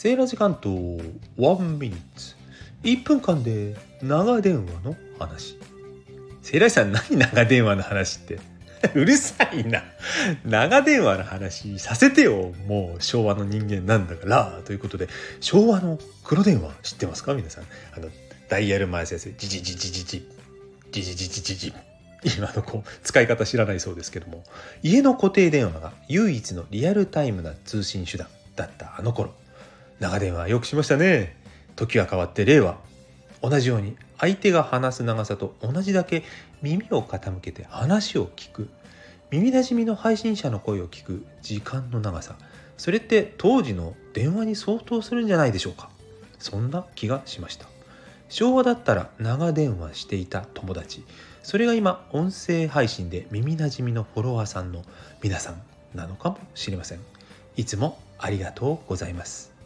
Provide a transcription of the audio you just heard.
セーラー時間と1ミニッツ。1分間で長電話の話。セーラーさん何長電話の話って？うるさいな。長電話の話させてよもう昭和の人間なんだから。ということで昭和の黒電話知ってますか？皆さん。あのダイヤル回すやつジジジジジジジジジジジジ今のこう使い方知らないそうですけども。家の固定電話が唯一のリアルタイムな通信手段だったあの頃。長電話よくしましたね。時は変わって令和同じように相手が話す長さと同じだけ耳を傾けて話を聞く。耳なじみの配信者の声を聞く。時間の長さ。それって当時の電話に相当するんじゃないでしょうか。そんな気がしました。昭和だったら長電話していた友達。それが今音声配信で耳なじみのフォロワーさんの皆さんなのかもしれません。いつもありがとうございます。